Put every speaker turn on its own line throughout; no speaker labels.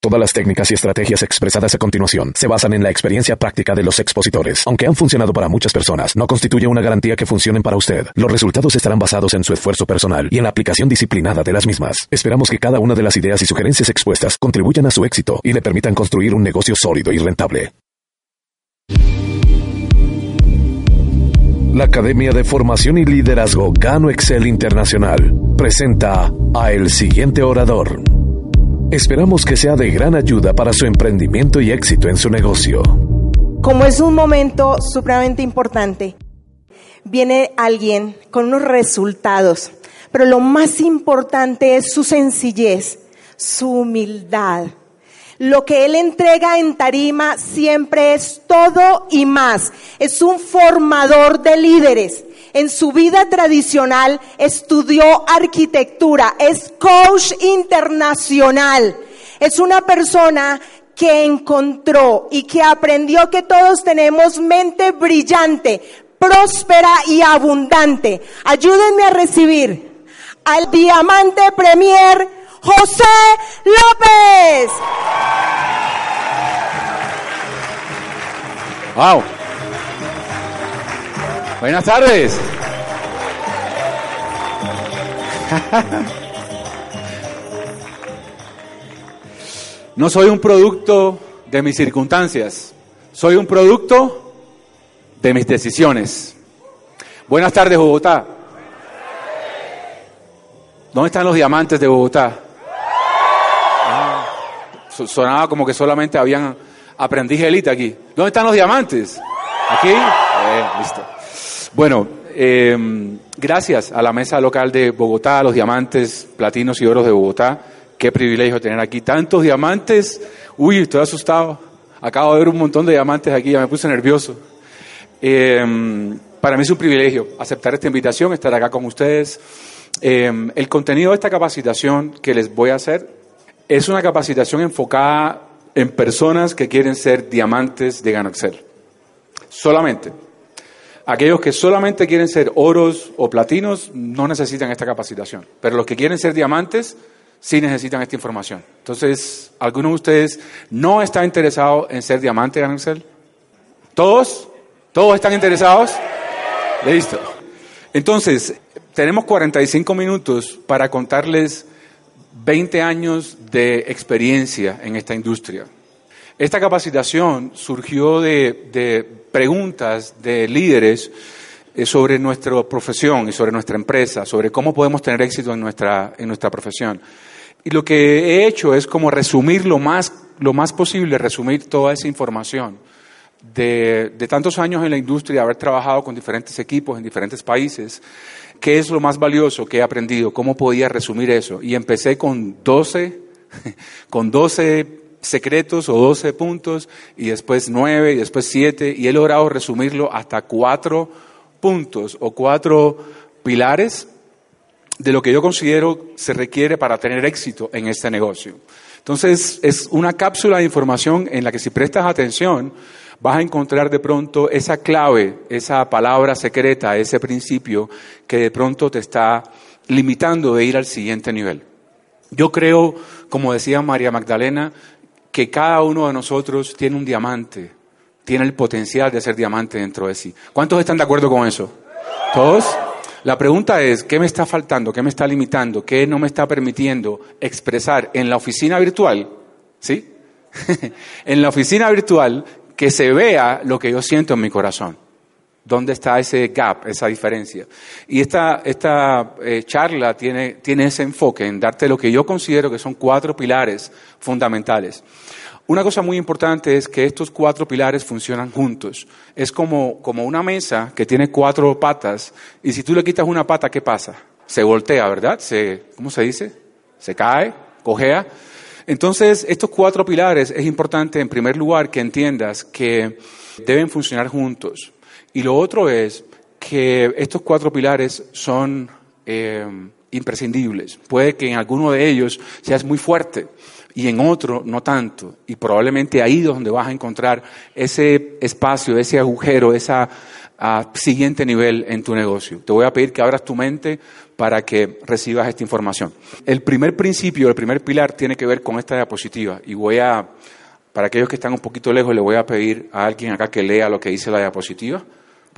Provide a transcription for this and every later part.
Todas las técnicas y estrategias expresadas a continuación se basan en la experiencia práctica de los expositores. Aunque han funcionado para muchas personas, no constituye una garantía que funcionen para usted. Los resultados estarán basados en su esfuerzo personal y en la aplicación disciplinada de las mismas. Esperamos que cada una de las ideas y sugerencias expuestas contribuyan a su éxito y le permitan construir un negocio sólido y rentable. La Academia de Formación y Liderazgo Gano Excel Internacional presenta a el siguiente orador. Esperamos que sea de gran ayuda para su emprendimiento y éxito en su negocio.
Como es un momento supremamente importante, viene alguien con unos resultados, pero lo más importante es su sencillez, su humildad. Lo que él entrega en tarima siempre es todo y más. Es un formador de líderes en su vida tradicional estudió arquitectura, es coach internacional, es una persona que encontró y que aprendió que todos tenemos mente brillante, próspera y abundante. Ayúdenme a recibir al diamante premier José López.
Wow. Buenas tardes. No soy un producto de mis circunstancias, soy un producto de mis decisiones. Buenas tardes, Bogotá. ¿Dónde están los diamantes de Bogotá? Ah, sonaba como que solamente habían aprendiz élite aquí. ¿Dónde están los diamantes? ¿Aquí? Listo. Bueno, em, gracias a la mesa local de Bogotá, a los diamantes, platinos y oros de Bogotá. Qué privilegio tener aquí tantos diamantes. Uy, estoy asustado. Acabo de ver un montón de diamantes aquí, ya me puse nervioso. Em, para mí es un privilegio aceptar esta invitación, estar acá con ustedes. Em, el contenido de esta capacitación que les voy a hacer es una capacitación enfocada en personas que quieren ser diamantes de Ganoxel. Solamente. Aquellos que solamente quieren ser oros o platinos no necesitan esta capacitación, pero los que quieren ser diamantes sí necesitan esta información. Entonces, ¿alguno de ustedes no está interesado en ser diamante, Ansel? ¿Todos? ¿Todos están interesados? Listo. Entonces, tenemos 45 minutos para contarles 20 años de experiencia en esta industria. Esta capacitación surgió de, preguntas de líderes eh, sobre nuestra profesión y sobre nuestra empresa, sobre cómo podemos tener éxito en nuestra, en nuestra profesión. Y lo que he hecho es como resumir lo más, lo más posible, resumir toda esa información de, de tantos años en la industria, haber trabajado con diferentes equipos en diferentes países, qué es lo más valioso que he aprendido, cómo podía resumir eso. Y empecé con 12, con 12 secretos o 12 puntos y después 9 y después 7 y he logrado resumirlo hasta cuatro puntos o cuatro pilares de lo que yo considero se requiere para tener éxito en este negocio. Entonces es una cápsula de información en la que si prestas atención vas a encontrar de pronto esa clave, esa palabra secreta, ese principio que de pronto te está limitando de ir al siguiente nivel. Yo creo, como decía María Magdalena, que cada uno de nosotros tiene un diamante, tiene el potencial de ser diamante dentro de sí. ¿Cuántos están de acuerdo con eso? ¿Todos? La pregunta es, ¿qué me está faltando? ¿Qué me está limitando? ¿Qué no me está permitiendo expresar en la oficina virtual? ¿Sí? en la oficina virtual que se vea lo que yo siento en mi corazón. ¿Dónde está ese gap, esa diferencia? Y esta, esta eh, charla tiene, tiene ese enfoque en darte lo que yo considero que son cuatro pilares fundamentales. Una cosa muy importante es que estos cuatro pilares funcionan juntos. Es como, como una mesa que tiene cuatro patas y si tú le quitas una pata, ¿qué pasa? Se voltea, ¿verdad? Se, ¿Cómo se dice? Se cae, cojea. Entonces, estos cuatro pilares es importante, en primer lugar, que entiendas que deben funcionar juntos. Y lo otro es que estos cuatro pilares son eh, imprescindibles. Puede que en alguno de ellos seas muy fuerte y en otro no tanto. Y probablemente ahí es donde vas a encontrar ese espacio, ese agujero, esa a siguiente nivel en tu negocio. Te voy a pedir que abras tu mente para que recibas esta información. El primer principio, el primer pilar tiene que ver con esta diapositiva y voy a, para aquellos que están un poquito lejos, le voy a pedir a alguien acá que lea lo que dice la diapositiva.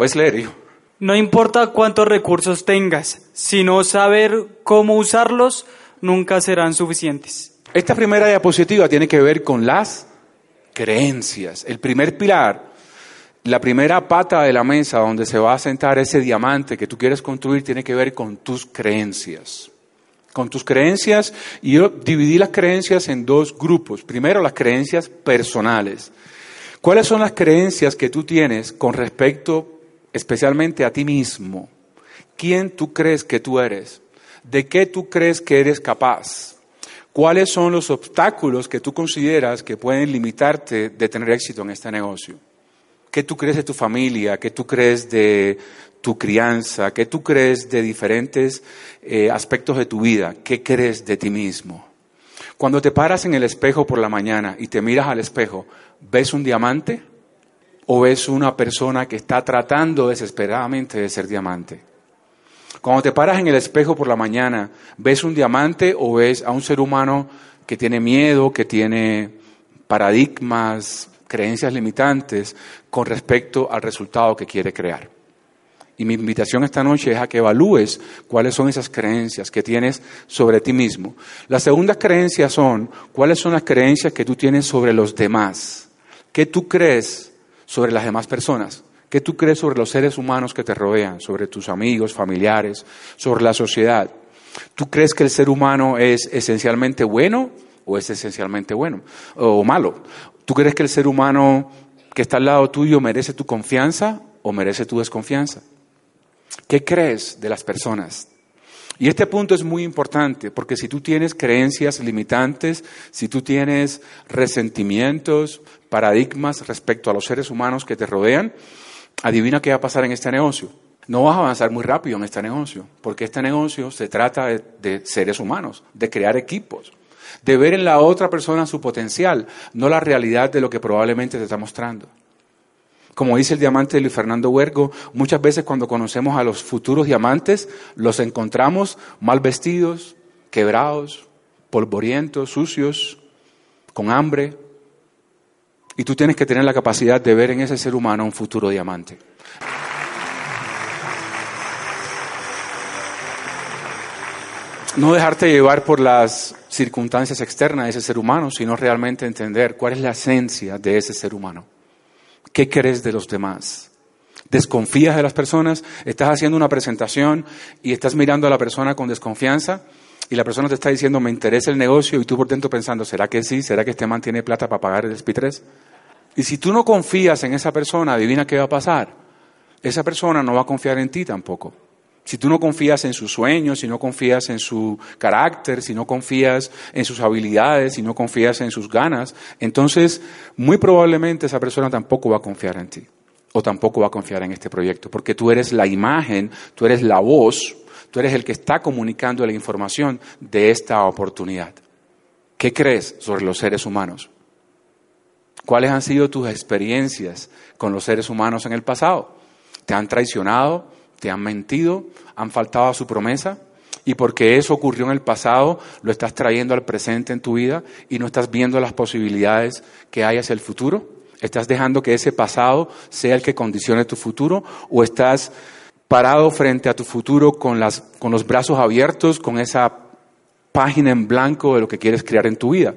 ¿Puedes leer, hijo?
No importa cuántos recursos tengas, sino saber cómo usarlos nunca serán suficientes.
Esta primera diapositiva tiene que ver con las creencias. El primer pilar, la primera pata de la mesa donde se va a sentar ese diamante que tú quieres construir tiene que ver con tus creencias. Con tus creencias, y yo dividí las creencias en dos grupos. Primero, las creencias personales. ¿Cuáles son las creencias que tú tienes con respecto especialmente a ti mismo? ¿Quién tú crees que tú eres? ¿De qué tú crees que eres capaz? ¿Cuáles son los obstáculos que tú consideras que pueden limitarte de tener éxito en este negocio? ¿Qué tú crees de tu familia? ¿Qué tú crees de tu crianza? ¿Qué tú crees de diferentes eh, aspectos de tu vida? ¿Qué crees de ti mismo? Cuando te paras en el espejo por la mañana y te miras al espejo, ¿ves un diamante o ves una persona que está tratando desesperadamente de ser diamante? Cuando te paras en el espejo por la mañana, ¿ves un diamante o ves a un ser humano que tiene miedo, que tiene paradigmas, creencias limitantes con respecto al resultado que quiere crear? Y mi invitación esta noche es a que evalúes cuáles son esas creencias que tienes sobre ti mismo. Las segundas creencias son cuáles son las creencias que tú tienes sobre los demás. ¿Qué tú crees sobre las demás personas? ¿Qué tú crees sobre los seres humanos que te rodean, sobre tus amigos, familiares, sobre la sociedad? ¿Tú crees que el ser humano es esencialmente bueno o es esencialmente bueno o malo? ¿Tú crees que el ser humano que está al lado tuyo merece tu confianza o merece tu desconfianza? ¿Qué crees de las personas? Y este punto es muy importante porque si tú tienes creencias limitantes, si tú tienes resentimientos, paradigmas respecto a los seres humanos que te rodean, adivina qué va a pasar en este negocio. No vas a avanzar muy rápido en este negocio, porque este negocio se trata de, seres humanos, de crear equipos, de ver en la otra persona su potencial, no la realidad de lo que probablemente te está mostrando. Como dice el diamante Luis Fernando Huergo, muchas veces cuando conocemos a los futuros diamantes, los encontramos mal vestidos, quebrados, polvorientos, sucios, con hambre, y tú tienes que tener la capacidad de ver en ese ser humano un futuro diamante. No dejarte llevar por las circunstancias externas de ese ser humano, sino realmente entender cuál es la esencia de ese ser humano. ¿Qué crees de los demás? ¿Desconfías de las personas? ¿Estás haciendo una presentación y estás mirando a la persona con desconfianza? y la persona te está diciendo, me interesa el negocio, y tú por dentro pensando, ¿será que sí? ¿Será que este man tiene plata para pagar el SP3? Y si tú no confías en esa persona, adivina qué va a pasar. Esa persona no va a confiar en ti tampoco. Si tú no confías en sus sueños, si no confías en su carácter, si no confías en sus habilidades, si no confías en sus ganas, entonces muy probablemente esa persona tampoco va a confiar en ti o tampoco va a confiar en este proyecto, porque tú eres la imagen, tú eres la voz, tú eres el que está comunicando la información de esta oportunidad. ¿Qué crees sobre los seres humanos? ¿Cuáles han sido tus experiencias con los seres humanos en el pasado? ¿Te han traicionado? ¿Te han mentido? ¿Han faltado a su promesa? Y porque eso ocurrió en el pasado, lo estás trayendo al presente en tu vida y no estás viendo las posibilidades que hay hacia el futuro. ¿Estás dejando que ese pasado sea el que condicione tu futuro? ¿O estás parado frente a tu futuro con, con los brazos abiertos, con esa página en blanco de lo que quieres crear en tu vida?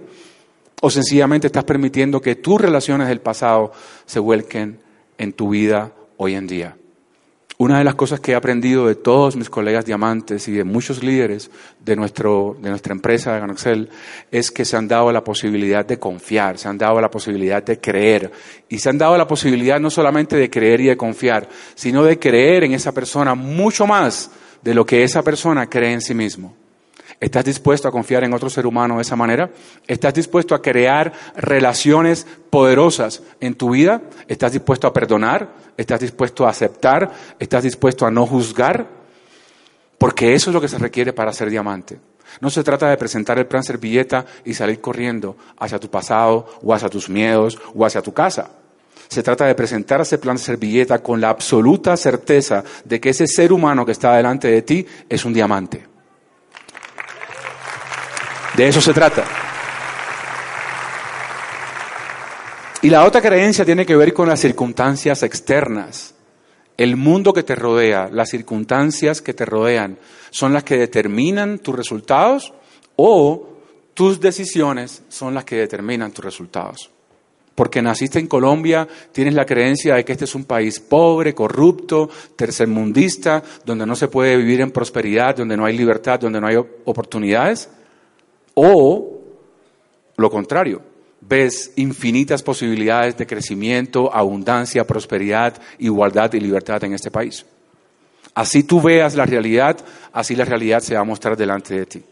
O sencillamente estás permitiendo que tus relaciones del pasado se vuelquen en tu vida hoy en día. Una de las cosas que he aprendido de todos mis colegas diamantes y de muchos líderes de, nuestro, de nuestra empresa de Ganoxel es que se han dado la posibilidad de confiar, se han dado la posibilidad de creer y se han dado la posibilidad no solamente de creer y de confiar, sino de creer en esa persona mucho más de lo que esa persona cree en sí mismo. ¿Estás dispuesto a confiar en otro ser humano de esa manera? ¿Estás dispuesto a crear relaciones poderosas en tu vida? ¿Estás dispuesto a perdonar? ¿Estás dispuesto a aceptar? ¿Estás dispuesto a no juzgar? Porque eso es lo que se requiere para ser diamante. No se trata de presentar el plan servilleta y salir corriendo hacia tu pasado o hacia tus miedos o hacia tu casa. Se trata de presentar ese plan servilleta con la absoluta certeza de que ese ser humano que está delante de ti es un diamante. De eso se trata. Y la otra creencia tiene que ver con las circunstancias externas. El mundo que te rodea, las circunstancias que te rodean, son las que determinan tus resultados o tus decisiones son las que determinan tus resultados. Porque naciste en Colombia, tienes la creencia de que este es un país pobre, corrupto, tercermundista, donde no se puede vivir en prosperidad, donde no hay libertad, donde no hay oportunidades. O lo contrario, ves infinitas posibilidades de crecimiento, abundancia, prosperidad, igualdad y libertad en este país. Así tú veas la realidad, así la realidad se va a mostrar delante de ti.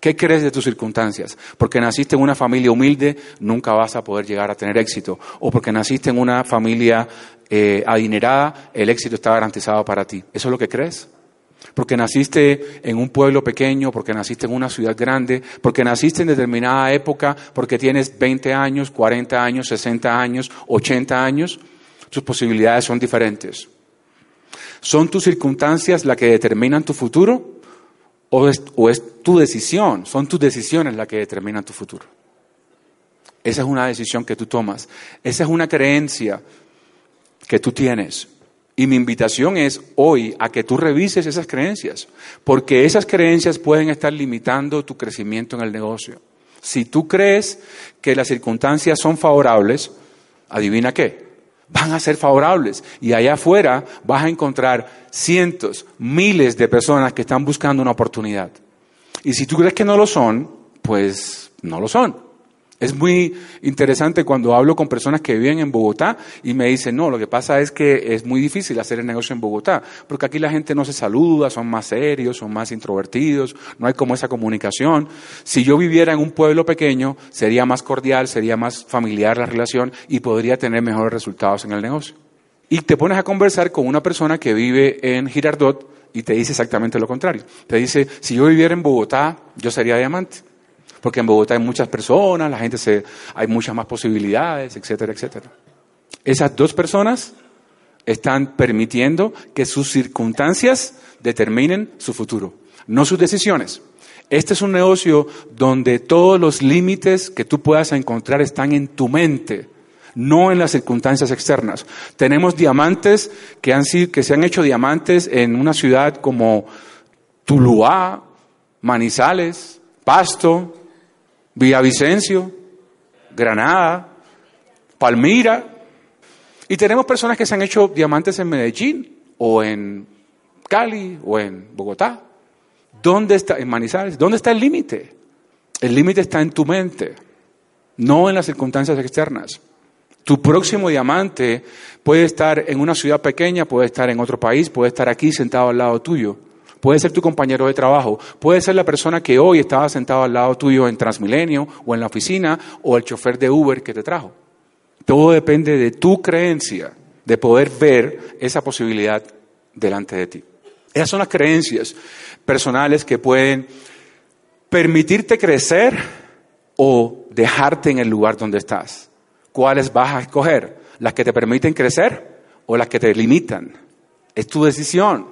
¿Qué crees de tus circunstancias? Porque naciste en una familia humilde, nunca vas a poder llegar a tener éxito. O porque naciste en una familia eh, adinerada, el éxito está garantizado para ti. ¿Eso es lo que crees? Porque naciste en un pueblo pequeño, porque naciste en una ciudad grande, porque naciste en determinada época, porque tienes 20 años, 40 años, 60 años, 80 años, tus posibilidades son diferentes. ¿Son tus circunstancias las que determinan tu futuro? ¿O es, tu decisión? Son tus decisiones las que determinan tu futuro. Esa es una decisión que tú tomas. Esa es una creencia que tú tienes. Y mi invitación es hoy a que tú revises esas creencias, porque esas creencias pueden estar limitando tu crecimiento en el negocio. Si tú crees que las circunstancias son favorables, adivina qué, van a ser favorables. Y allá afuera vas a encontrar cientos, miles de personas que están buscando una oportunidad. Y si tú crees que no lo son, pues no lo son. Es muy interesante cuando hablo con personas que viven en Bogotá y me dicen, no, lo que pasa es que es muy difícil hacer el negocio en Bogotá, porque aquí la gente no se saluda, son más serios, son más introvertidos, no hay como esa comunicación. Si yo viviera en un pueblo pequeño, sería más cordial, sería más familiar la relación y podría tener mejores resultados en el negocio. Y te pones a conversar con una persona que vive en Girardot y te dice exactamente lo contrario. Te dice, si yo viviera en Bogotá, yo sería diamante porque en Bogotá hay muchas personas, la gente se, hay muchas más posibilidades, etcétera, etcétera. Esas dos personas están permitiendo que sus circunstancias determinen su futuro, no sus decisiones. Este es un negocio donde todos los límites que tú puedas encontrar están en tu mente, no en las circunstancias externas. Tenemos diamantes que, han que se han hecho diamantes en una ciudad como Tuluá, Manizales, Pasto, Villavicencio, Granada, Palmira. Y tenemos personas que se han hecho diamantes en Medellín o en Cali o en Bogotá. ¿Dónde está, en Manizales? ¿Dónde está el límite? El límite está en tu mente, no en las circunstancias externas. Tu próximo diamante puede estar en una ciudad pequeña, puede estar en otro país, puede estar aquí sentado al lado tuyo. Puede ser tu compañero de trabajo, puede ser la persona que hoy estaba sentado al lado tuyo en Transmilenio o en la oficina o el chofer de Uber que te trajo. Todo depende de tu creencia de poder ver esa posibilidad delante de ti. Esas son las creencias personales que pueden permitirte crecer o dejarte en el lugar donde estás. ¿Cuáles vas a escoger? ¿Las que te permiten crecer o las que te limitan? Es tu decisión.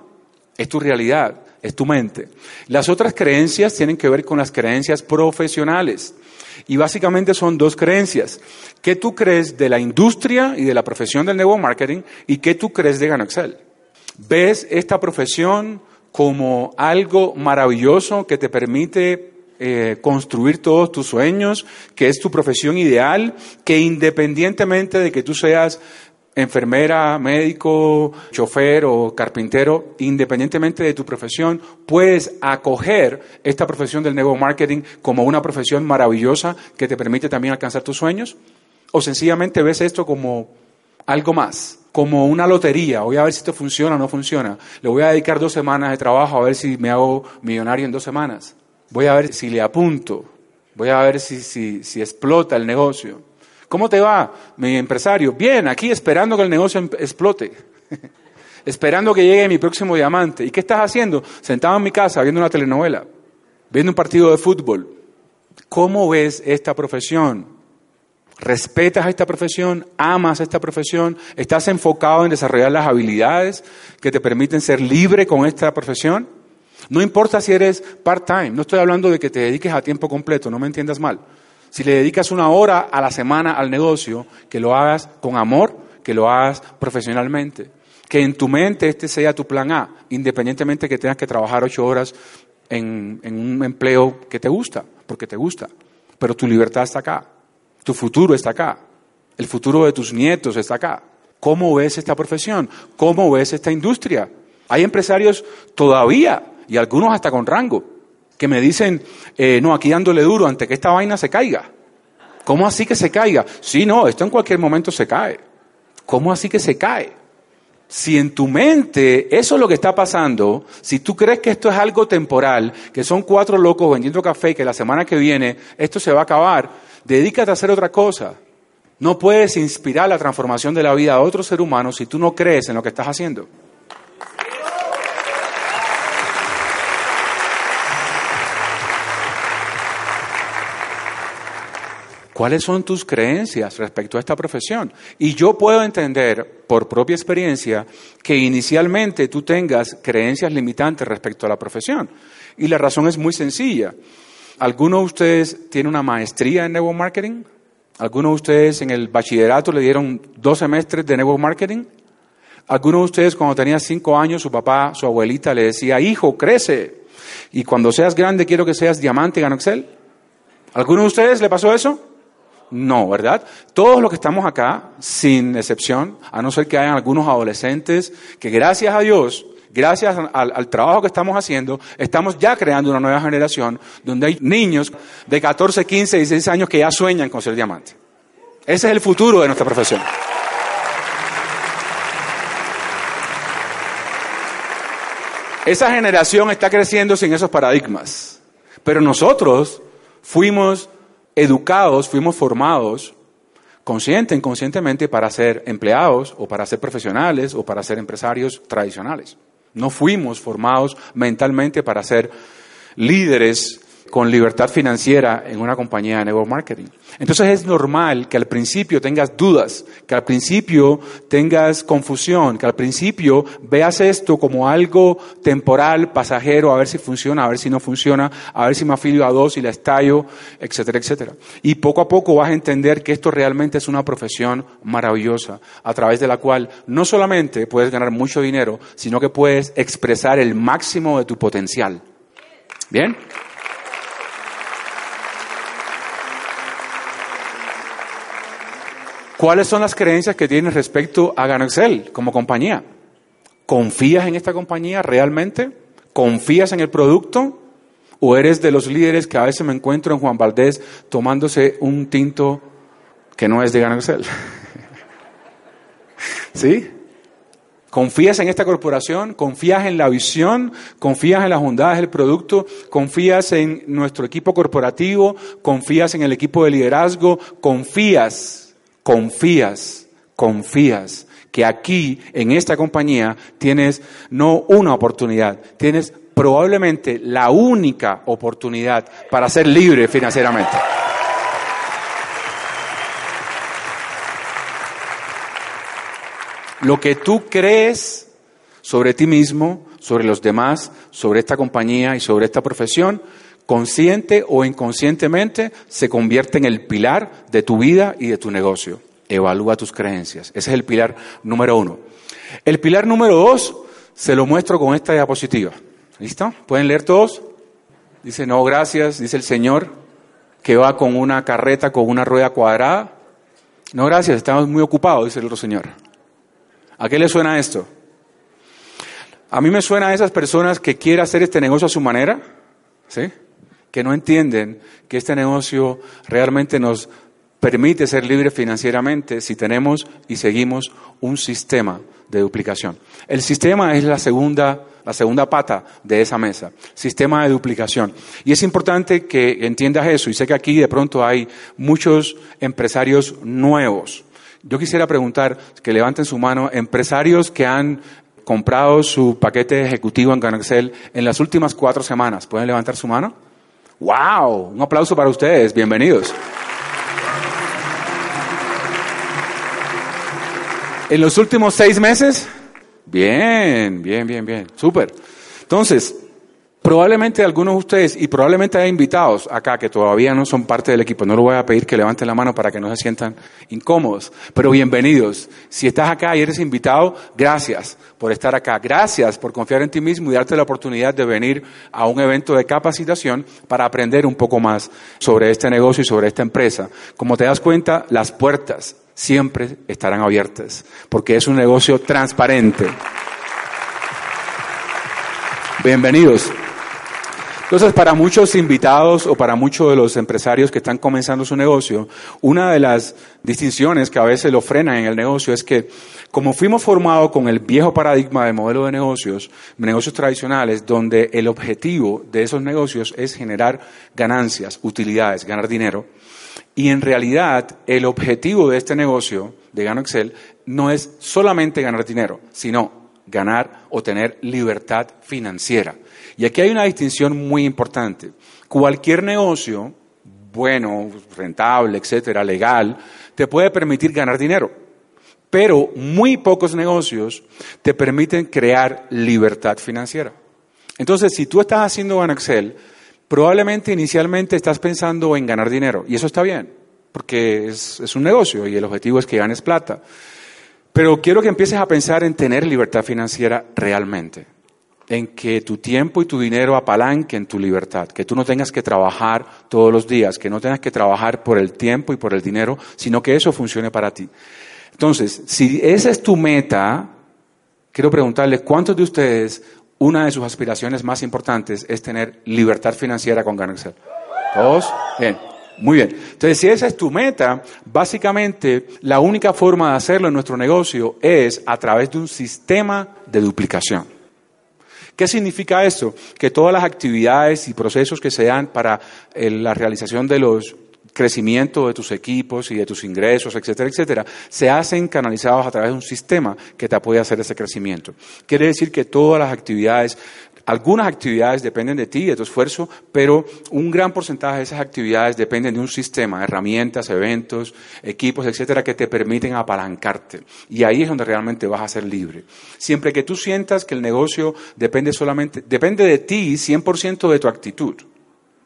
Es tu realidad, es tu mente. Las otras creencias tienen que ver con las creencias profesionales. Y básicamente son dos creencias. ¿Qué tú crees de la industria y de la profesión del nuevo marketing y qué tú crees de Excel? ¿Ves esta profesión como algo maravilloso que te permite eh, construir todos tus sueños, que es tu profesión ideal, que independientemente de que tú seas enfermera, médico, chofer o carpintero, independientemente de tu profesión, puedes acoger esta profesión del nuevo marketing como una profesión maravillosa que te permite también alcanzar tus sueños? ¿O sencillamente ves esto como algo más? Como una lotería, voy a ver si esto funciona o no funciona. Le voy a dedicar dos semanas de trabajo a ver si me hago millonario en dos semanas. Voy a ver si le apunto. Voy a ver si, si, si explota el negocio. ¿Cómo te va, mi empresario? Bien, aquí esperando que el negocio em-, explote. esperando que llegue mi próximo diamante. ¿Y qué estás haciendo? Sentado en mi casa viendo una telenovela, viendo un partido de fútbol. ¿Cómo ves esta profesión? respetas esta profesión, amas esta profesión, estás enfocado en desarrollar las habilidades que te permiten ser libre con esta profesión. No importa si eres part-time, no estoy hablando de que te dediques a tiempo completo, no me entiendas mal. Si le dedicas una hora a la semana al negocio, que lo hagas con amor, que lo hagas profesionalmente. Que en tu mente este sea tu plan A, independientemente que tengas que trabajar ocho horas en, en un empleo que te gusta, porque te gusta. Pero tu libertad está acá. Tu futuro está acá. El futuro de tus nietos está acá. ¿Cómo ves esta profesión? ¿Cómo ves esta industria? Hay empresarios todavía, y algunos hasta con rango, que me dicen, eh, no, aquí dándole duro ante que esta vaina se caiga. ¿Cómo así que se caiga? Sí, no, esto en cualquier momento se cae. ¿Cómo así que se cae? Si en tu mente eso es lo que está pasando, si tú crees que esto es algo temporal, que son cuatro locos vendiendo café, que la semana que viene esto se va a acabar, Dedícate a hacer otra cosa. No puedes inspirar la transformación de la vida a otro ser humano si tú no crees en lo que estás haciendo. ¿Cuáles son tus creencias respecto a esta profesión? Y yo puedo entender, por propia experiencia, que inicialmente tú tengas creencias limitantes respecto a la profesión. Y la razón es muy sencilla. ¿Alguno de ustedes tiene una maestría en network marketing? ¿Alguno de ustedes en el bachillerato le dieron dos semestres de network marketing? ¿Alguno de ustedes cuando tenía cinco años su papá, su abuelita le decía, hijo, crece y cuando seas grande quiero que seas diamante en Excel? ¿Alguno de ustedes le pasó eso? No, ¿verdad? Todos los que estamos acá, sin excepción, a no ser que hayan algunos adolescentes que gracias a Dios gracias al, trabajo que estamos haciendo, estamos ya creando una nueva generación donde hay niños de 14, 15, 16 años que ya sueñan con ser diamante. Ese es el futuro de nuestra profesión. Esa generación está creciendo sin esos paradigmas. Pero nosotros fuimos educados, fuimos formados consciente, inconscientemente para ser empleados o para ser profesionales o para ser empresarios tradicionales. No fuimos formados mentalmente para ser líderes con libertad financiera en una compañía de network marketing. Entonces es normal que al principio tengas dudas, que al principio tengas confusión, que al principio veas esto como algo temporal, pasajero, a ver si funciona, a ver si no funciona, a ver si me afilio a dos y la estallo, etcétera, etcétera. Y poco a poco vas a entender que esto realmente es una profesión maravillosa, a través de la cual no solamente puedes ganar mucho dinero, sino que puedes expresar el máximo de tu potencial. ¿Bien? ¿Cuáles son las creencias que tienes respecto a Ganoxel como compañía? ¿Confías en esta compañía realmente? ¿Confías en el producto? ¿O eres de los líderes que a veces me encuentro en Juan Valdés tomándose un tinto que no es de Ganoxel? ¿Sí? ¿Confías en esta corporación? ¿Confías en la visión? ¿Confías en las bondades del producto? ¿Confías en nuestro equipo corporativo? ¿Confías en el equipo de liderazgo? ¿Confías confías, confías que aquí, en esta compañía, tienes no una oportunidad, tienes probablemente la única oportunidad para ser libre financieramente. Lo que tú crees sobre ti mismo, sobre los demás, sobre esta compañía y sobre esta profesión, consciente o inconscientemente, se convierte en el pilar de tu vida y de tu negocio. Evalúa tus creencias. Ese es el pilar número uno. El pilar número dos se lo muestro con esta diapositiva. ¿Listo? ¿Pueden leer todos? Dice, no, gracias, dice el Señor, que va con una carreta con una rueda cuadrada. No, gracias, estamos muy ocupados, dice el otro Señor. ¿A qué le suena esto? A mí me suena a esas personas que quieren hacer este negocio a su manera, ¿sí? Que no entienden que este negocio realmente nos permite ser libre financieramente si tenemos y seguimos un sistema de duplicación. El sistema es la segunda, la segunda pata de esa mesa, sistema de duplicación. Y es importante que entiendas eso, y sé que aquí de pronto hay muchos empresarios nuevos. Yo quisiera preguntar, que levanten su mano, empresarios que han comprado su paquete ejecutivo en Ganaxel en las últimas cuatro semanas. ¿Pueden levantar su mano? ¡Wow! Un aplauso para ustedes, bienvenidos. En los últimos seis meses, bien, bien, bien, bien, súper. Entonces, Probablemente algunos de ustedes, y probablemente hay invitados acá que todavía no son parte del equipo, no les voy a pedir que levanten la mano para que no se sientan incómodos, pero bienvenidos. Si estás acá y eres invitado, gracias por estar acá, gracias por confiar en ti mismo y darte la oportunidad de venir a un evento de capacitación para aprender un poco más sobre este negocio y sobre esta empresa. Como te das cuenta, las puertas siempre estarán abiertas, porque es un negocio transparente. Bienvenidos. Entonces, para muchos invitados o para muchos de los empresarios que están comenzando su negocio, una de las distinciones que a veces lo frenan en el negocio es que como fuimos formados con el viejo paradigma de modelo de negocios, negocios tradicionales, donde el objetivo de esos negocios es generar ganancias, utilidades, ganar dinero, y en realidad el objetivo de este negocio de Gano Excel no es solamente ganar dinero, sino ganar o tener libertad financiera. Y aquí hay una distinción muy importante. Cualquier negocio, bueno, rentable, etcétera, legal, te puede permitir ganar dinero. Pero muy pocos negocios te permiten crear libertad financiera. Entonces, si tú estás haciendo en Excel, probablemente inicialmente estás pensando en ganar dinero. Y eso está bien, porque es, es un negocio y el objetivo es que ganes plata. Pero quiero que empieces a pensar en tener libertad financiera realmente en que tu tiempo y tu dinero apalanquen tu libertad, que tú no tengas que trabajar todos los días, que no tengas que trabajar por el tiempo y por el dinero, sino que eso funcione para ti. Entonces, si esa es tu meta, quiero preguntarle, ¿cuántos de ustedes, una de sus aspiraciones más importantes es tener libertad financiera con Excel? ¿Todos? Bien. Muy bien. Entonces, si esa es tu meta, básicamente la única forma de hacerlo en nuestro negocio es a través de un sistema de duplicación. ¿Qué significa esto? Que todas las actividades y procesos que se dan para eh, la realización de los crecimiento de tus equipos y de tus ingresos, etcétera, etcétera, se hacen canalizados a través de un sistema que te apoya a hacer ese crecimiento. Quiere decir que todas las actividades algunas actividades dependen de ti, de tu esfuerzo, pero un gran porcentaje de esas actividades dependen de un sistema, herramientas, eventos, equipos, etcétera, que te permiten apalancarte. Y ahí es donde realmente vas a ser libre. Siempre que tú sientas que el negocio depende solamente, depende de ti 100% de tu actitud.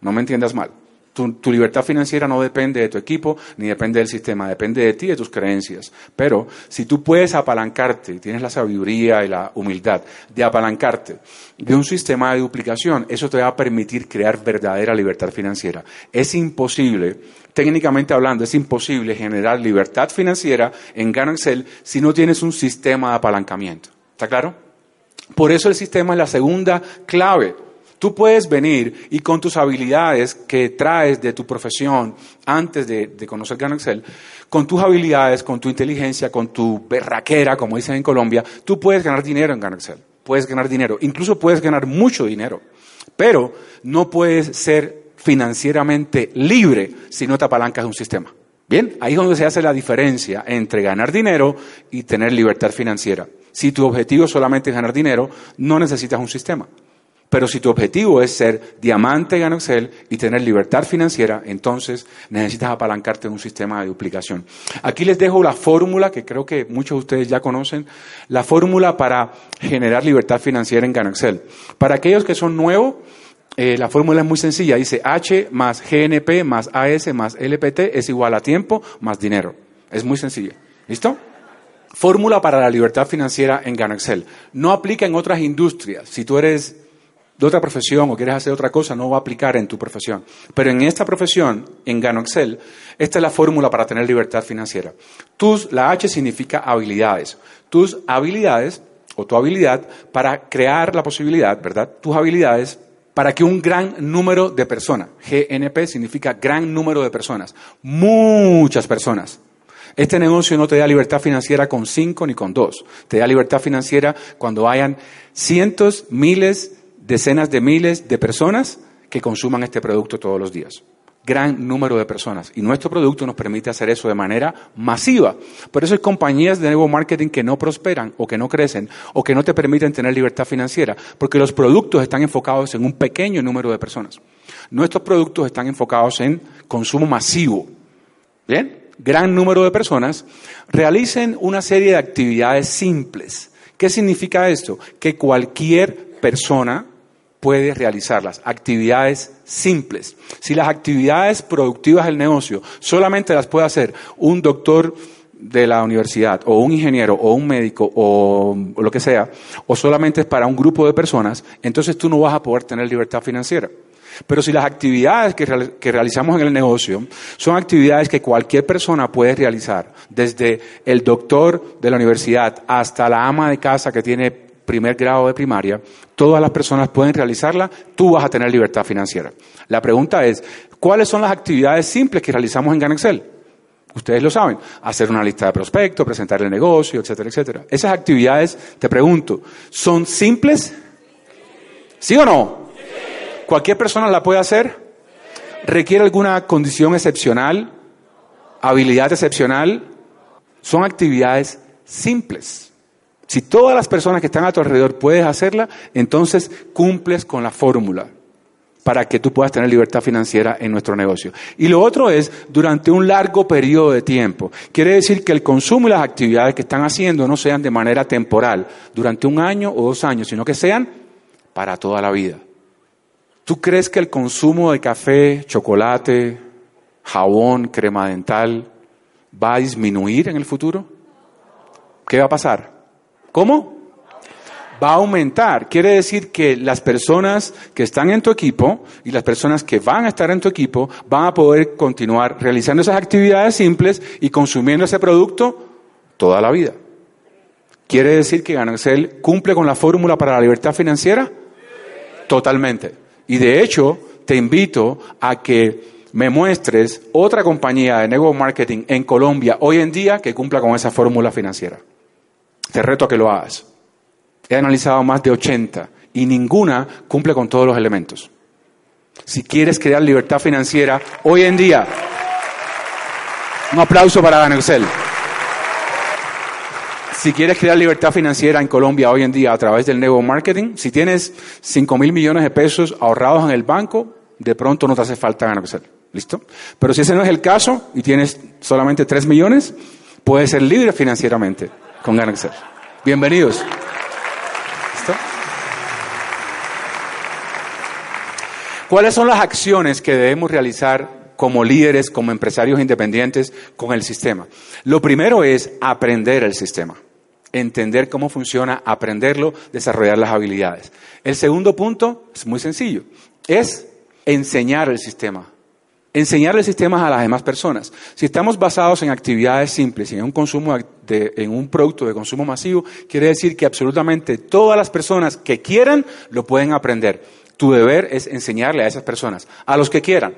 No me entiendas mal. Tu, libertad financiera no depende de tu equipo ni depende del sistema, depende de ti y de tus creencias. Pero si tú puedes apalancarte, tienes la sabiduría y la humildad de apalancarte de un sistema de duplicación, eso te va a permitir crear verdadera libertad financiera. Es imposible, técnicamente hablando, es imposible generar libertad financiera en Gano Excel si no tienes un sistema de apalancamiento. ¿Está claro? Por eso el sistema es la segunda clave Tú puedes venir y con tus habilidades que traes de tu profesión antes de, conocer Gano Excel, con tus habilidades, con tu inteligencia, con tu berraquera, como dicen en Colombia, tú puedes ganar dinero en Gano Excel. Puedes ganar dinero, incluso puedes ganar mucho dinero, pero no puedes ser financieramente libre si no te apalancas de un sistema. Bien, ahí es donde se hace la diferencia entre ganar dinero y tener libertad financiera. Si tu objetivo solamente es ganar dinero, no necesitas un sistema. Pero si tu objetivo es ser diamante en Excel y tener libertad financiera, entonces necesitas apalancarte en un sistema de duplicación. Aquí les dejo la fórmula que creo que muchos de ustedes ya conocen, la fórmula para generar libertad financiera en Excel. Para aquellos que son nuevos, eh, la fórmula es muy sencilla. Dice H más GNP más AS más LPT es igual a tiempo más dinero. Es muy sencilla. ¿Listo? Fórmula para la libertad financiera en Excel. No aplica en otras industrias. Si tú eres de otra profesión o quieres hacer otra cosa, no va a aplicar en tu profesión. Pero en esta profesión, en Gano Excel, esta es la fórmula para tener libertad financiera. Tus, la H significa habilidades. Tus habilidades o tu habilidad para crear la posibilidad, ¿verdad? Tus habilidades para que un gran número de personas, GNP significa gran número de personas, muchas personas. Este negocio no te da libertad financiera con cinco ni con dos. Te da libertad financiera cuando hayan cientos, miles, decenas de miles de personas que consuman este producto todos los días. Gran número de personas. Y nuestro producto nos permite hacer eso de manera masiva. Por eso hay compañías de nuevo marketing que no prosperan o que no crecen o que no te permiten tener libertad financiera, porque los productos están enfocados en un pequeño número de personas. Nuestros productos están enfocados en consumo masivo. ¿Bien? gran número de personas, realicen una serie de actividades simples. ¿Qué significa esto? Que cualquier persona puede realizarlas. Actividades simples. Si las actividades productivas del negocio solamente las puede hacer un doctor de la universidad o un ingeniero o un médico o, lo que sea, o solamente es para un grupo de personas, entonces tú no vas a poder tener libertad financiera. Pero si las actividades que, realizamos en el negocio son actividades que cualquier persona puede realizar, desde el doctor de la universidad hasta la ama de casa que tiene primer grado de primaria, todas las personas pueden realizarla, tú vas a tener libertad financiera. La pregunta es, ¿cuáles son las actividades simples que realizamos en GanExcel? Ustedes lo saben, hacer una lista de prospectos, presentar el negocio, etcétera, etcétera. Esas actividades, te pregunto, ¿son simples? ¿Sí o no? ¿Cualquier persona la puede hacer? ¿Requiere alguna condición excepcional? ¿Habilidad excepcional? Son actividades simples. Si todas las personas que están a tu alrededor puedes hacerla, entonces cumples con la fórmula para que tú puedas tener libertad financiera en nuestro negocio. Y lo otro es durante un largo periodo de tiempo. Quiere decir que el consumo y las actividades que están haciendo no sean de manera temporal, durante un año o dos años, sino que sean para toda la vida. ¿Tú crees que el consumo de café, chocolate, jabón, crema dental va a disminuir en el futuro? ¿Qué va a pasar? ¿Cómo? Va a aumentar. Quiere decir que las personas que están en tu equipo y las personas que van a estar en tu equipo van a poder continuar realizando esas actividades simples y consumiendo ese producto toda la vida. ¿Quiere decir que Ganancel cumple con la fórmula para la libertad financiera? Totalmente. Y de hecho, te invito a que me muestres otra compañía de negocio marketing en Colombia hoy en día que cumpla con esa fórmula financiera. Te reto a que lo hagas. He analizado más de 80 y ninguna cumple con todos los elementos. Si quieres crear libertad financiera hoy en día, un aplauso para Ganexcel. Si quieres crear libertad financiera en Colombia hoy en día a través del nuevo marketing, si tienes 5 mil millones de pesos ahorrados en el banco, de pronto no te hace falta Ganexcel. ¿Listo? Pero si ese no es el caso y tienes solamente 3 millones, puedes ser libre financieramente con Excel. Bienvenidos. ¿Listo? ¿Cuáles son las acciones que debemos realizar como líderes, como empresarios independientes con el sistema? Lo primero es aprender el sistema, entender cómo funciona, aprenderlo, desarrollar las habilidades. El segundo punto es muy sencillo, es enseñar el sistema, enseñarle sistemas a las demás personas. Si estamos basados en actividades simples y en un consumo en un producto de consumo masivo, quiere decir que absolutamente todas las personas que quieran lo pueden aprender. Tu deber es enseñarle a esas personas, a los que quieran,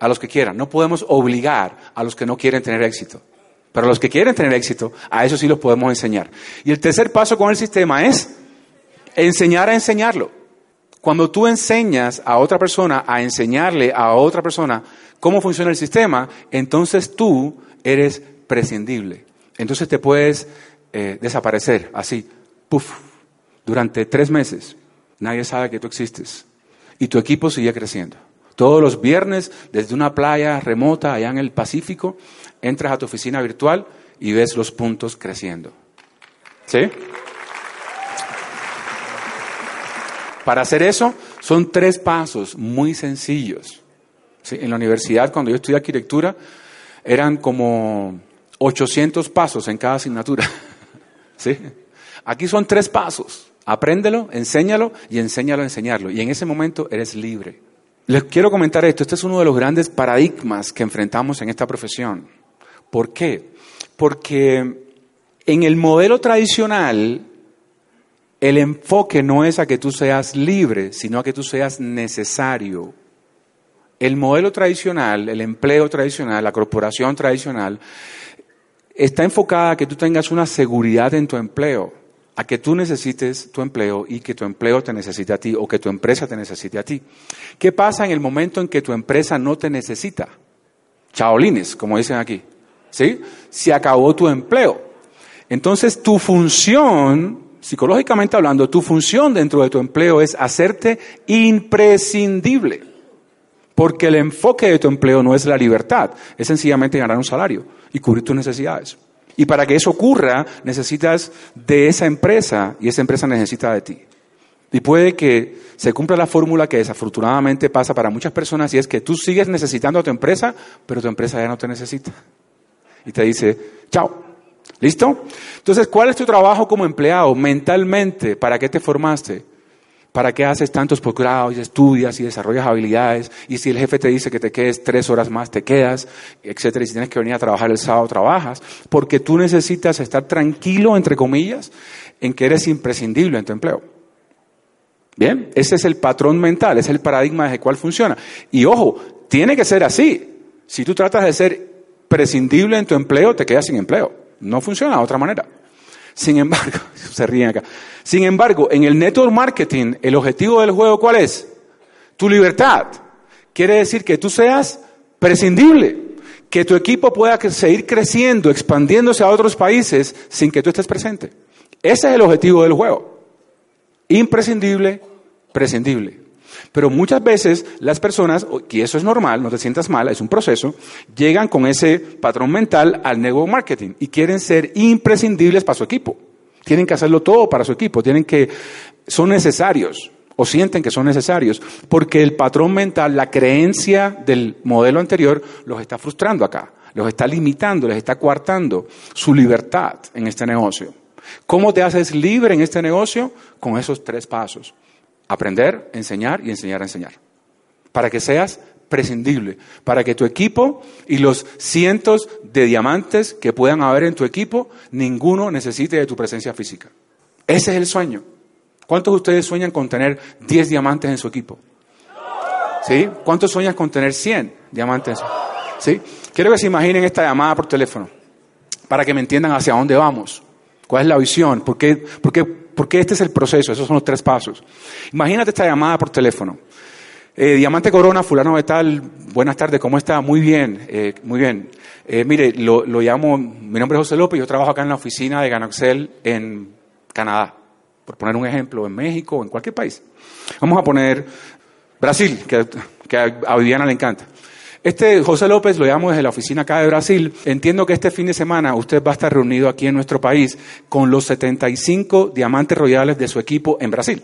a los que quieran. No podemos obligar a los que no quieren tener éxito. Pero a los que quieren tener éxito, a eso sí los podemos enseñar. Y el tercer paso con el sistema es enseñar a enseñarlo. Cuando tú enseñas a otra persona a enseñarle a otra persona cómo funciona el sistema, entonces tú eres prescindible. Entonces te puedes eh, desaparecer así, puff, durante tres meses. Nadie sabe que tú existes. Y tu equipo sigue creciendo. Todos los viernes, desde una playa remota allá en el Pacífico, entras a tu oficina virtual y ves los puntos creciendo. ¿Sí? Para hacer eso son tres pasos muy sencillos. En la universidad, cuando yo estudié arquitectura, eran como 800 pasos en cada asignatura. ¿Sí? Aquí son tres pasos. Apréndelo, enséñalo y enséñalo a enseñarlo. Y en ese momento eres libre. Les quiero comentar esto. Este es uno de los grandes paradigmas que enfrentamos en esta profesión. ¿Por qué? Porque en el modelo tradicional el enfoque no es a que tú seas libre, sino a que tú seas necesario. El modelo tradicional, el empleo tradicional, la corporación tradicional, está enfocada a que tú tengas una seguridad en tu empleo, a que tú necesites tu empleo y que tu empleo te necesite a ti o que tu empresa te necesite a ti. ¿Qué pasa en el momento en que tu empresa no te necesita? Chaolines, como dicen aquí. ¿Sí? Se acabó tu empleo. Entonces tu función psicológicamente hablando, tu función dentro de tu empleo es hacerte imprescindible. Porque el enfoque de tu empleo no es la libertad, es sencillamente ganar un salario y cubrir tus necesidades. Y para que eso ocurra, necesitas de esa empresa y esa empresa necesita de ti. Y puede que se cumpla la fórmula que desafortunadamente pasa para muchas personas y es que tú sigues necesitando a tu empresa, pero tu empresa ya no te necesita. Y te dice, chao. ¿Listo? Entonces, ¿cuál es tu trabajo como empleado mentalmente? ¿Para qué te formaste? ¿Para qué haces tantos posgrados y estudias y desarrollas habilidades? Y si el jefe te dice que te quedes tres horas más, te quedas, etcétera. Y si tienes que venir a trabajar el sábado, trabajas. Porque tú necesitas estar tranquilo, entre comillas, en que eres imprescindible en tu empleo. Bien, ese es el patrón mental, es el paradigma desde el cual funciona. Y ojo, tiene que ser así. Si tú tratas de ser prescindible en tu empleo, te quedas sin empleo. No funciona de otra manera. Sin embargo, se ríen acá. Sin embargo, en el network marketing, el objetivo del juego, ¿cuál es? Tu libertad. Quiere decir que tú seas prescindible, que tu equipo pueda seguir creciendo, expandiéndose a otros países sin que tú estés presente. Ese es el objetivo del juego. Imprescindible, prescindible. Pero muchas veces las personas, y eso es normal, no te sientas mal, es un proceso, llegan con ese patrón mental al network marketing y quieren ser imprescindibles para su equipo. Tienen que hacerlo todo para su equipo, tienen que, son necesarios o sienten que son necesarios, porque el patrón mental, la creencia del modelo anterior, los está frustrando acá, los está limitando, les está coartando su libertad en este negocio. ¿Cómo te haces libre en este negocio? Con esos tres pasos. Aprender, enseñar y enseñar a enseñar. Para que seas prescindible, para que tu equipo y los cientos de diamantes que puedan haber en tu equipo, ninguno necesite de tu presencia física. Ese es el sueño. ¿Cuántos de ustedes sueñan con tener 10 diamantes en su equipo? ¿Sí? ¿Cuántos sueñan con tener 100 diamantes? ¿Sí? Quiero que se imaginen esta llamada por teléfono, para que me entiendan hacia dónde vamos. ¿Cuál es la visión? ¿Por qué, por qué, por qué este es el proceso? Esos son los tres pasos. Imagínate esta llamada por teléfono. Eh, Diamante Corona, fulano de tal, buenas tardes, ¿cómo está? Muy bien, eh, muy bien. Eh, mire, lo, llamo, mi nombre es José López, yo trabajo acá en la oficina de Ganoxel en Canadá, por poner un ejemplo, en México en cualquier país. Vamos a poner Brasil, que, que a Viviana le encanta. Este José López lo llamo desde la oficina acá de Brasil. Entiendo que este fin de semana usted va a estar reunido aquí en nuestro país con los 75 diamantes royales de su equipo en Brasil.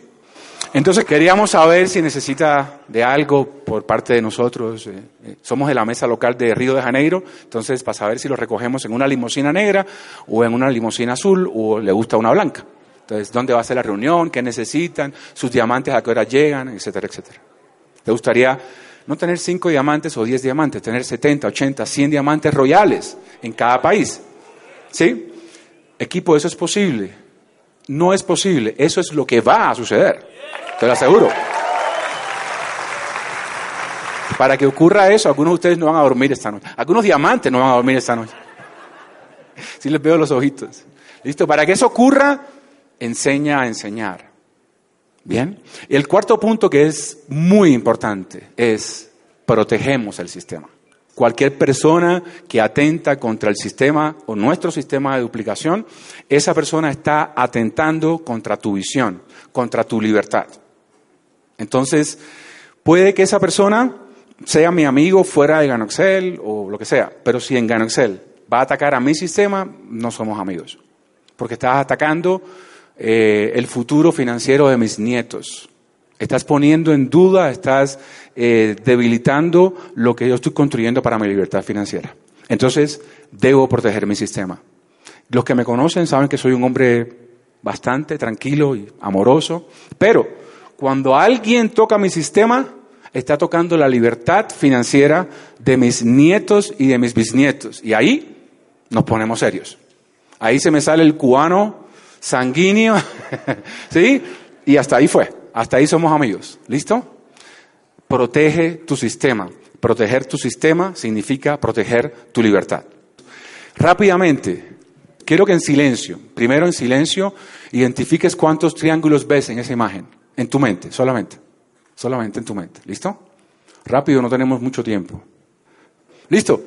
Entonces queríamos saber si necesita de algo por parte de nosotros. Eh, eh, somos de la mesa local de Río de Janeiro, entonces para saber si lo recogemos en una limusina negra o en una limusina azul o le gusta una blanca. Entonces, ¿dónde va a ser la reunión? ¿Qué necesitan? ¿Sus diamantes a qué hora llegan? Etcétera, etcétera. ¿Te gustaría no tener cinco diamantes o diez diamantes, tener 70, 80, 100 diamantes royales en cada país. ¿Sí? Equipo, eso es posible. No es posible, eso es lo que va a suceder. Te lo aseguro. Para que ocurra eso, algunos de ustedes no van a dormir esta noche. Algunos diamantes no van a dormir esta noche. Si les veo los ojitos. ¿Listo? Para que eso ocurra, enseña a enseñar. Bien. Y el cuarto punto que es muy importante es protegemos el sistema. Cualquier persona que atenta contra el sistema o nuestro sistema de duplicación, esa persona está atentando contra tu visión, contra tu libertad. Entonces, puede que esa persona sea mi amigo fuera de Ganoxel o lo que sea, pero si en Ganoxel va a atacar a mi sistema, no somos amigos. Porque estás atacando eh, el futuro financiero de mis nietos. Estás poniendo en duda, estás eh, debilitando lo que yo estoy construyendo para mi libertad financiera. Entonces, debo proteger mi sistema. Los que me conocen saben que soy un hombre bastante tranquilo y amoroso, pero cuando alguien toca mi sistema, está tocando la libertad financiera de mis nietos y de mis bisnietos. Y ahí nos ponemos serios. Ahí se me sale el cubano sanguíneo, ¿sí? Y hasta ahí fue, hasta ahí somos amigos, ¿listo? Protege tu sistema. Proteger tu sistema significa proteger tu libertad. Rápidamente, quiero que en silencio, primero en silencio, identifiques cuántos triángulos ves en esa imagen, en tu mente, solamente, solamente en tu mente, ¿listo? Rápido, no tenemos mucho tiempo. ¿Listo?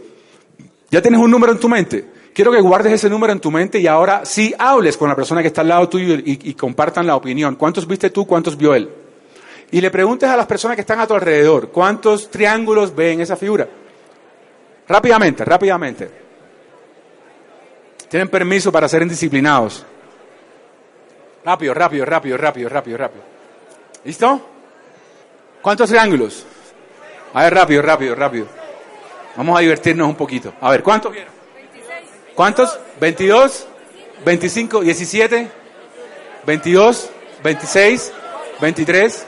¿Ya tienes un número en tu mente? Quiero que guardes ese número en tu mente y ahora sí hables con la persona que está al lado tuyo y, compartan la opinión. ¿Cuántos viste tú? ¿Cuántos vio él? y le preguntes a las personas que están a tu alrededor, ¿cuántos triángulos ven en esa figura? Rápidamente, rápidamente. Tienen permiso para ser indisciplinados. Rápido, rápido, rápido, rápido, rápido, rápido. ¿Listo? ¿Cuántos triángulos? A ver, rápido, rápido, rápido. Vamos a divertirnos un poquito. A ver, ¿cuántos vieron? ¿Cuántos? ¿22? ¿25? ¿17? ¿22? ¿26? ¿23?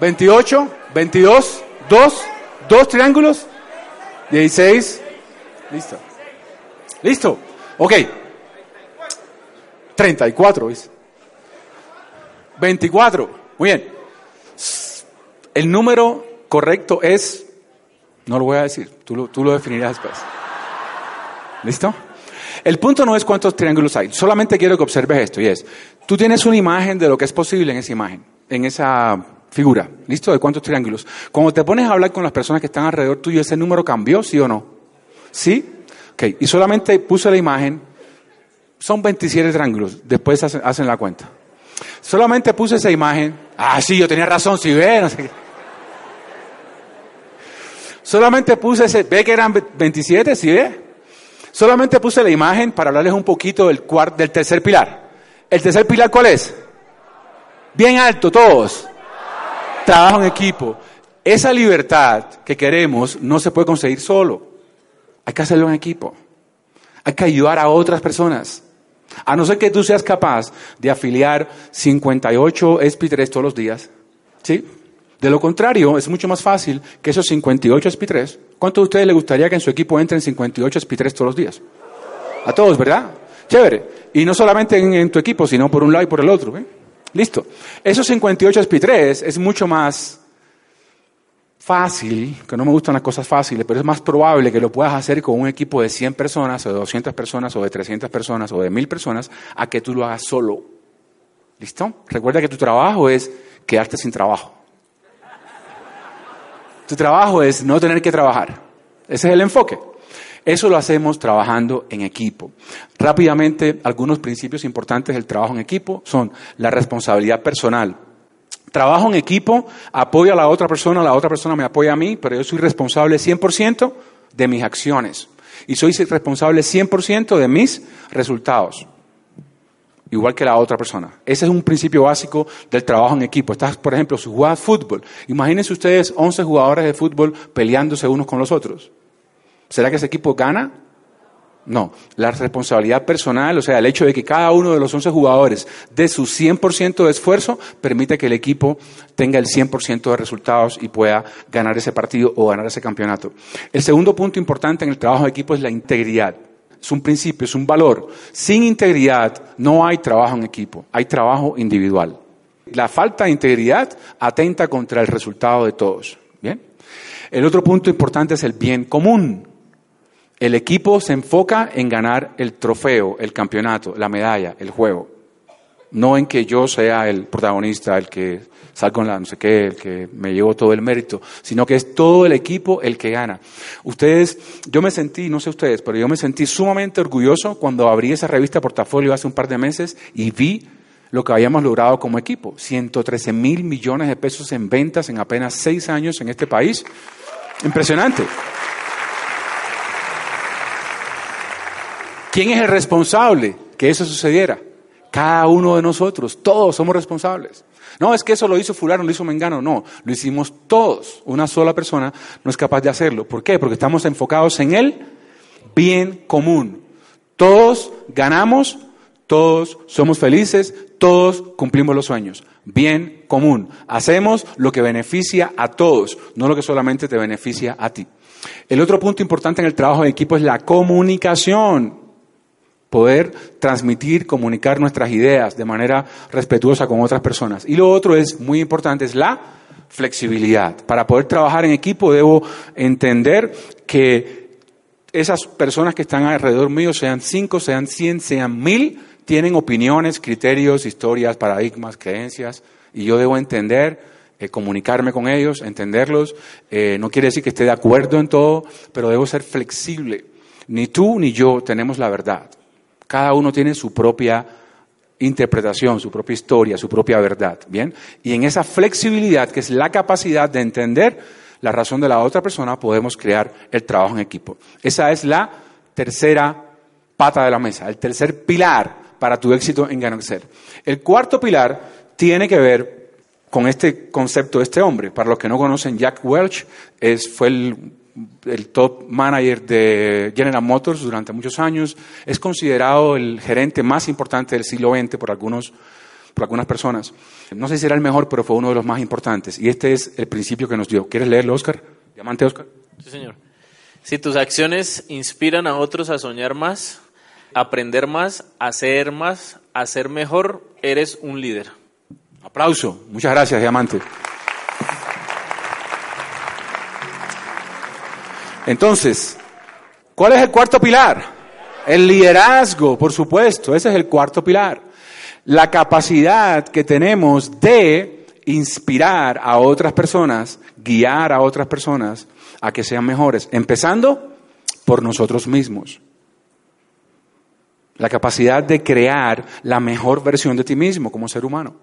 ¿28? ¿22? ¿2? ¿Dos triángulos? ¿16? Listo. ¿Listo? Ok. 34, ¿ves? 24. Muy bien. El número correcto es, no lo voy a decir, tú lo, tú lo definirás después. ¿Listo? El punto no es cuántos triángulos hay, solamente quiero que observes esto y es, tú tienes una imagen de lo que es posible en esa imagen, en esa figura, ¿listo? De cuántos triángulos. Cuando te pones a hablar con las personas que están alrededor tuyo, ¿ese número cambió, sí o no? ¿Sí? Ok, y solamente puse la imagen, son 27 triángulos, después hacen, la cuenta. Solamente puse esa imagen, ah, sí, yo tenía razón, si ve, no sé qué. Solamente puse ese, ve que eran 27, ¿sí ve? Solamente puse la imagen para hablarles un poquito del, cuart, del tercer pilar. ¿El tercer pilar cuál es? Bien alto, todos. Trabajo en equipo. Esa libertad que queremos no se puede conseguir solo. Hay que hacerlo en equipo. Hay que ayudar a otras personas. A no ser que tú seas capaz de afiliar 58 SP3 todos los días. ¿Sí? De lo contrario, es mucho más fácil que esos 58 SP3. ¿Cuántos de ustedes les gustaría que en su equipo entren 58 SP3 todos los días? A todos, ¿verdad? Chévere. Y no solamente en, tu equipo, sino por un lado y por el otro. ¿eh? Listo. Esos 58 SP3 es mucho más fácil, que no me gustan las cosas fáciles, pero es más probable que lo puedas hacer con un equipo de 100 personas, o de 200 personas, o de 300 personas, o de 1000 personas, a que tú lo hagas solo. ¿Listo? Recuerda que tu trabajo es quedarte sin trabajo. Tu trabajo es no tener que trabajar. Ese es el enfoque. Eso lo hacemos trabajando en equipo. Rápidamente, algunos principios importantes del trabajo en equipo son la responsabilidad personal. Trabajo en equipo, apoyo a la otra persona, la otra persona me apoya a mí, pero yo soy responsable 100% de mis acciones. Y soy responsable 100% de mis resultados igual que la otra persona. Ese es un principio básico del trabajo en equipo. Estás, por ejemplo, si juegas fútbol, imagínense ustedes 11 jugadores de fútbol peleándose unos con los otros. ¿Será que ese equipo gana? No, la responsabilidad personal, o sea, el hecho de que cada uno de los 11 jugadores dé su 100% de esfuerzo, permite que el equipo tenga el 100% de resultados y pueda ganar ese partido o ganar ese campeonato. El segundo punto importante en el trabajo de equipo es la integridad es un principio, es un valor. Sin integridad no hay trabajo en equipo, hay trabajo individual. La falta de integridad atenta contra el resultado de todos. ¿Bien? El otro punto importante es el bien común. El equipo se enfoca en ganar el trofeo, el campeonato, la medalla, el juego. No en que yo sea el protagonista, el que salgo con la no sé qué, el que me llevo todo el mérito, sino que es todo el equipo el que gana. Ustedes, yo me sentí, no sé ustedes, pero yo me sentí sumamente orgulloso cuando abrí esa revista Portafolio hace un par de meses y vi lo que habíamos logrado como equipo. 113 mil millones de pesos en ventas en apenas seis años en este país. Impresionante. ¿Quién es el responsable que eso sucediera? Cada uno de nosotros, todos somos responsables. No, es que eso lo hizo fulano, lo hizo Mengano. No, lo hicimos todos. Una sola persona no es capaz de hacerlo. ¿Por qué? Porque estamos enfocados en el bien común. Todos ganamos, todos somos felices, todos cumplimos los sueños. Bien común. Hacemos lo que beneficia a todos, no lo que solamente te beneficia a ti. El otro punto importante en el trabajo de equipo es la comunicación poder transmitir, comunicar nuestras ideas de manera respetuosa con otras personas. Y lo otro es muy importante, es la flexibilidad. Para poder trabajar en equipo debo entender que esas personas que están alrededor mío, sean cinco, sean cien, sean mil, tienen opiniones, criterios, historias, paradigmas, creencias, y yo debo entender, eh, comunicarme con ellos, entenderlos. Eh, no quiere decir que esté de acuerdo en todo, pero debo ser flexible. Ni tú ni yo tenemos la verdad. Cada uno tiene su propia interpretación, su propia historia, su propia verdad, ¿bien? Y en esa flexibilidad, que es la capacidad de entender la razón de la otra persona, podemos crear el trabajo en equipo. Esa es la tercera pata de la mesa, el tercer pilar para tu éxito en Ganaxel. El cuarto pilar tiene que ver con este concepto de este hombre. Para los que no conocen, Jack Welch es, fue el, el, top manager de General Motors durante muchos años. Es considerado el gerente más importante del siglo XX por, algunos, por algunas personas. No sé si era el mejor, pero fue uno de los más importantes. Y este es el principio que nos dio. ¿Quieres leerlo, Oscar? Diamante, Oscar.
Sí, señor. Si tus acciones inspiran a otros a soñar más, aprender más, hacer más, hacer mejor, eres un líder.
Aplauso. Muchas gracias, Diamante. Entonces, ¿cuál es el cuarto pilar? El liderazgo, por supuesto. Ese es el cuarto pilar. La capacidad que tenemos de inspirar a otras personas, guiar a otras personas a que sean mejores, empezando por nosotros mismos. La capacidad de crear la mejor versión de ti mismo como ser humano.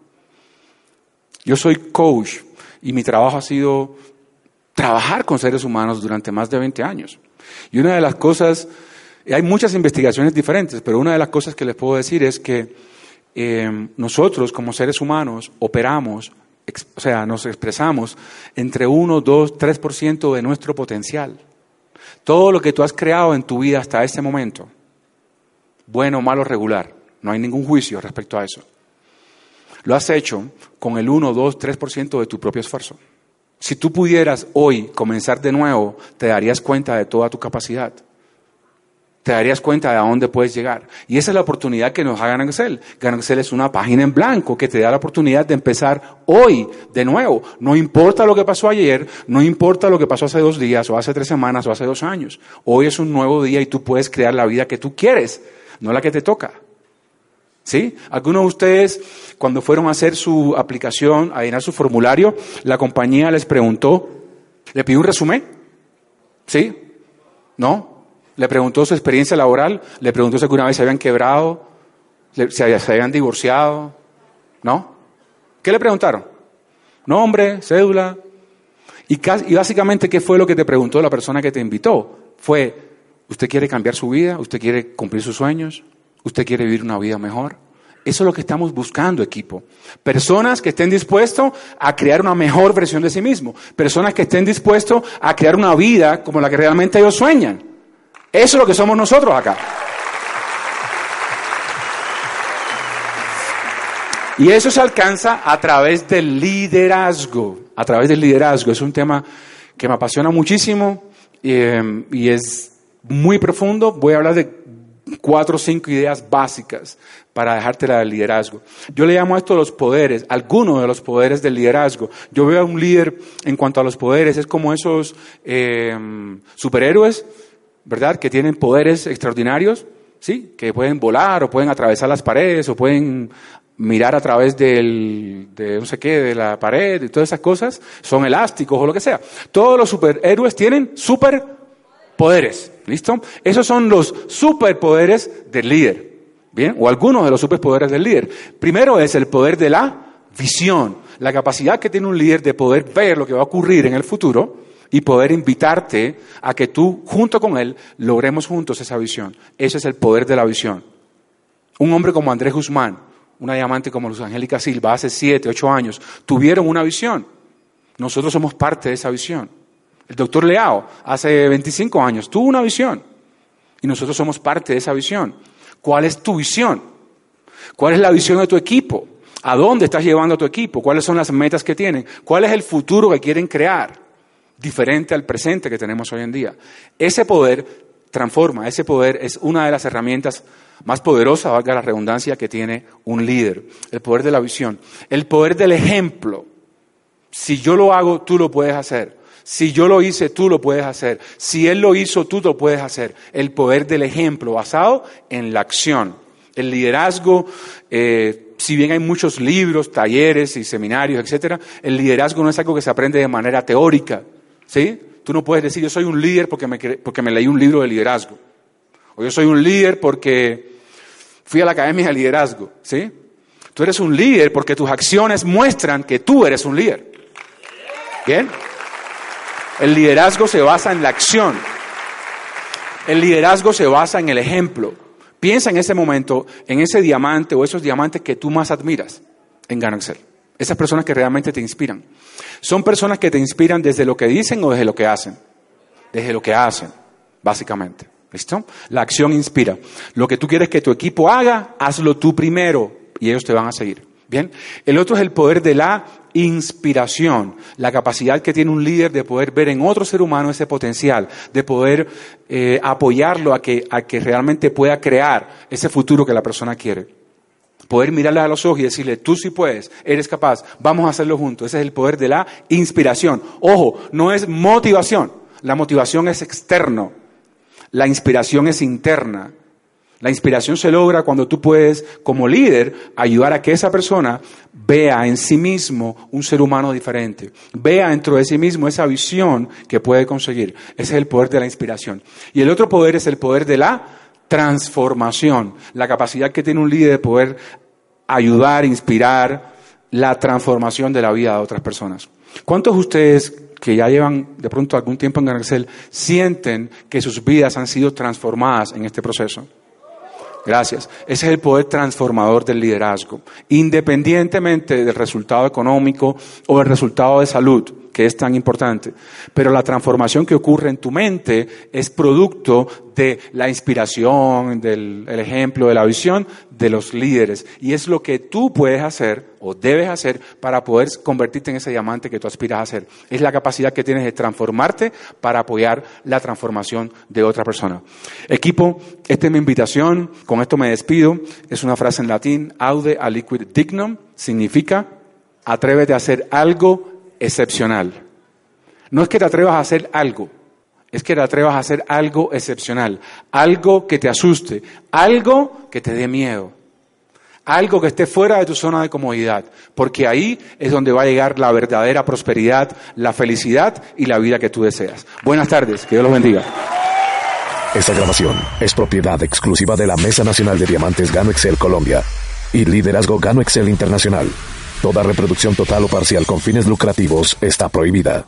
Yo soy coach y mi trabajo ha sido trabajar con seres humanos durante más de 20 años. Y una de las cosas, hay muchas investigaciones diferentes, pero una de las cosas que les puedo decir es que eh, nosotros como seres humanos operamos, o sea, nos expresamos entre 1, 2, 3% de nuestro potencial. Todo lo que tú has creado en tu vida hasta este momento, bueno, malo, regular, no hay ningún juicio respecto a eso lo has hecho con el 1, 2, 3% de tu propio esfuerzo. Si tú pudieras hoy comenzar de nuevo, te darías cuenta de toda tu capacidad. Te darías cuenta de a dónde puedes llegar. Y esa es la oportunidad que nos da Excel. Excel es una página en blanco que te da la oportunidad de empezar hoy de nuevo. No importa lo que pasó ayer, no importa lo que pasó hace dos días, o hace tres semanas, o hace dos años. Hoy es un nuevo día y tú puedes crear la vida que tú quieres, no la que te toca. ¿Sí? Algunos de ustedes, cuando fueron a hacer su aplicación, a llenar su formulario, la compañía les preguntó, ¿le pidió un resumen? ¿Sí? ¿No? ¿Le preguntó su experiencia laboral? ¿Le preguntó si alguna vez se habían quebrado? ¿Se habían divorciado? ¿No? ¿Qué le preguntaron? Nombre, cédula. Y, y básicamente, ¿qué fue lo que te preguntó la persona que te invitó? Fue, ¿usted quiere cambiar su vida? ¿Usted quiere cumplir sus sueños? ¿Usted quiere vivir una vida mejor? Eso es lo que estamos buscando, equipo. Personas que estén dispuestos a crear una mejor versión de sí mismo. Personas que estén dispuestos a crear una vida como la que realmente ellos sueñan. Eso es lo que somos nosotros acá. Y eso se alcanza a través del liderazgo. A través del liderazgo. Es un tema que me apasiona muchísimo eh, y es muy profundo. Voy a hablar de cuatro o cinco ideas básicas para dejártela del liderazgo. Yo le llamo a esto los poderes, algunos de los poderes del liderazgo. Yo veo a un líder en cuanto a los poderes, es como esos eh, superhéroes, ¿verdad? Que tienen poderes extraordinarios, ¿sí? Que pueden volar o pueden atravesar las paredes o pueden mirar a través del, de no sé qué, de la pared y todas esas cosas, son elásticos o lo que sea. Todos los superhéroes tienen superpoderes. ¿Listo? Esos son los superpoderes del líder. ¿Bien? O algunos de los superpoderes del líder. Primero es el poder de la visión, la capacidad que tiene un líder de poder ver lo que va a ocurrir en el futuro y poder invitarte a que tú, junto con él, logremos juntos esa visión. Ese es el poder de la visión. Un hombre como Andrés Guzmán, una diamante como Luz Angélica Silva, hace siete, ocho años, tuvieron una visión. Nosotros somos parte de esa visión. El doctor Leao, hace 25 años, tuvo una visión y nosotros somos parte de esa visión. ¿Cuál es tu visión? ¿Cuál es la visión de tu equipo? ¿A dónde estás llevando a tu equipo? ¿Cuáles son las metas que tienen? ¿Cuál es el futuro que quieren crear? Diferente al presente que tenemos hoy en día. Ese poder transforma, ese poder es una de las herramientas más poderosas, valga la redundancia, que tiene un líder. El poder de la visión. El poder del ejemplo. Si yo lo hago, tú lo puedes hacer. Si yo lo hice, tú lo puedes hacer. Si Él lo hizo, tú lo puedes hacer. El poder del ejemplo basado en la acción. El liderazgo, eh, si bien hay muchos libros, talleres y seminarios, etcétera, el liderazgo no es algo que se aprende de manera teórica. ¿Sí? Tú no puedes decir yo soy un líder porque me, porque me leí un libro de liderazgo. O yo soy un líder porque fui a la academia de liderazgo. ¿Sí? Tú eres un líder porque tus acciones muestran que tú eres un líder. ¿Bien? El liderazgo se basa en la acción. El liderazgo se basa en el ejemplo. Piensa en ese momento, en ese diamante o esos diamantes que tú más admiras en Gano Excel. Esas personas que realmente te inspiran. Son personas que te inspiran desde lo que dicen o desde lo que hacen. Desde lo que hacen, básicamente. ¿Listo? La acción inspira. Lo que tú quieres que tu equipo haga, hazlo tú primero y ellos te van a seguir. Bien. El otro es el poder de la inspiración, la capacidad que tiene un líder de poder ver en otro ser humano ese potencial, de poder eh, apoyarlo a que, a que realmente pueda crear ese futuro que la persona quiere. Poder mirarle a los ojos y decirle, tú sí puedes, eres capaz, vamos a hacerlo juntos. Ese es el poder de la inspiración. Ojo, no es motivación. La motivación es externo. La inspiración es interna. La inspiración se logra cuando tú puedes, como líder, ayudar a que esa persona vea en sí mismo un ser humano diferente, vea dentro de sí mismo esa visión que puede conseguir. Ese es el poder de la inspiración. Y el otro poder es el poder de la transformación, la capacidad que tiene un líder de poder ayudar, inspirar la transformación de la vida de otras personas. ¿Cuántos de ustedes que ya llevan de pronto algún tiempo en Garcel sienten que sus vidas han sido transformadas en este proceso? Gracias. Ese es el poder transformador del liderazgo, independientemente del resultado económico o del resultado de salud que es tan importante. Pero la transformación que ocurre en tu mente es producto de la inspiración, del ejemplo, de la visión de los líderes. Y es lo que tú puedes hacer o debes hacer para poder convertirte en ese diamante que tú aspiras a ser. Es la capacidad que tienes de transformarte para apoyar la transformación de otra persona. Equipo, esta es mi invitación. Con esto me despido. Es una frase en latín, aude a liquid dignum. Significa, atrévete a hacer algo excepcional. No es que te atrevas a hacer algo, es que te atrevas a hacer algo excepcional, algo que te asuste, algo que te dé miedo, algo que esté fuera de tu zona de comodidad, porque ahí es donde va a llegar la verdadera prosperidad, la felicidad y la vida que tú deseas. Buenas tardes, que Dios los bendiga.
Esta grabación es propiedad exclusiva de la Mesa Nacional de Diamantes Gano Excel Colombia y Liderazgo Gano Excel Internacional. Toda reproducción total o parcial con fines lucrativos está prohibida.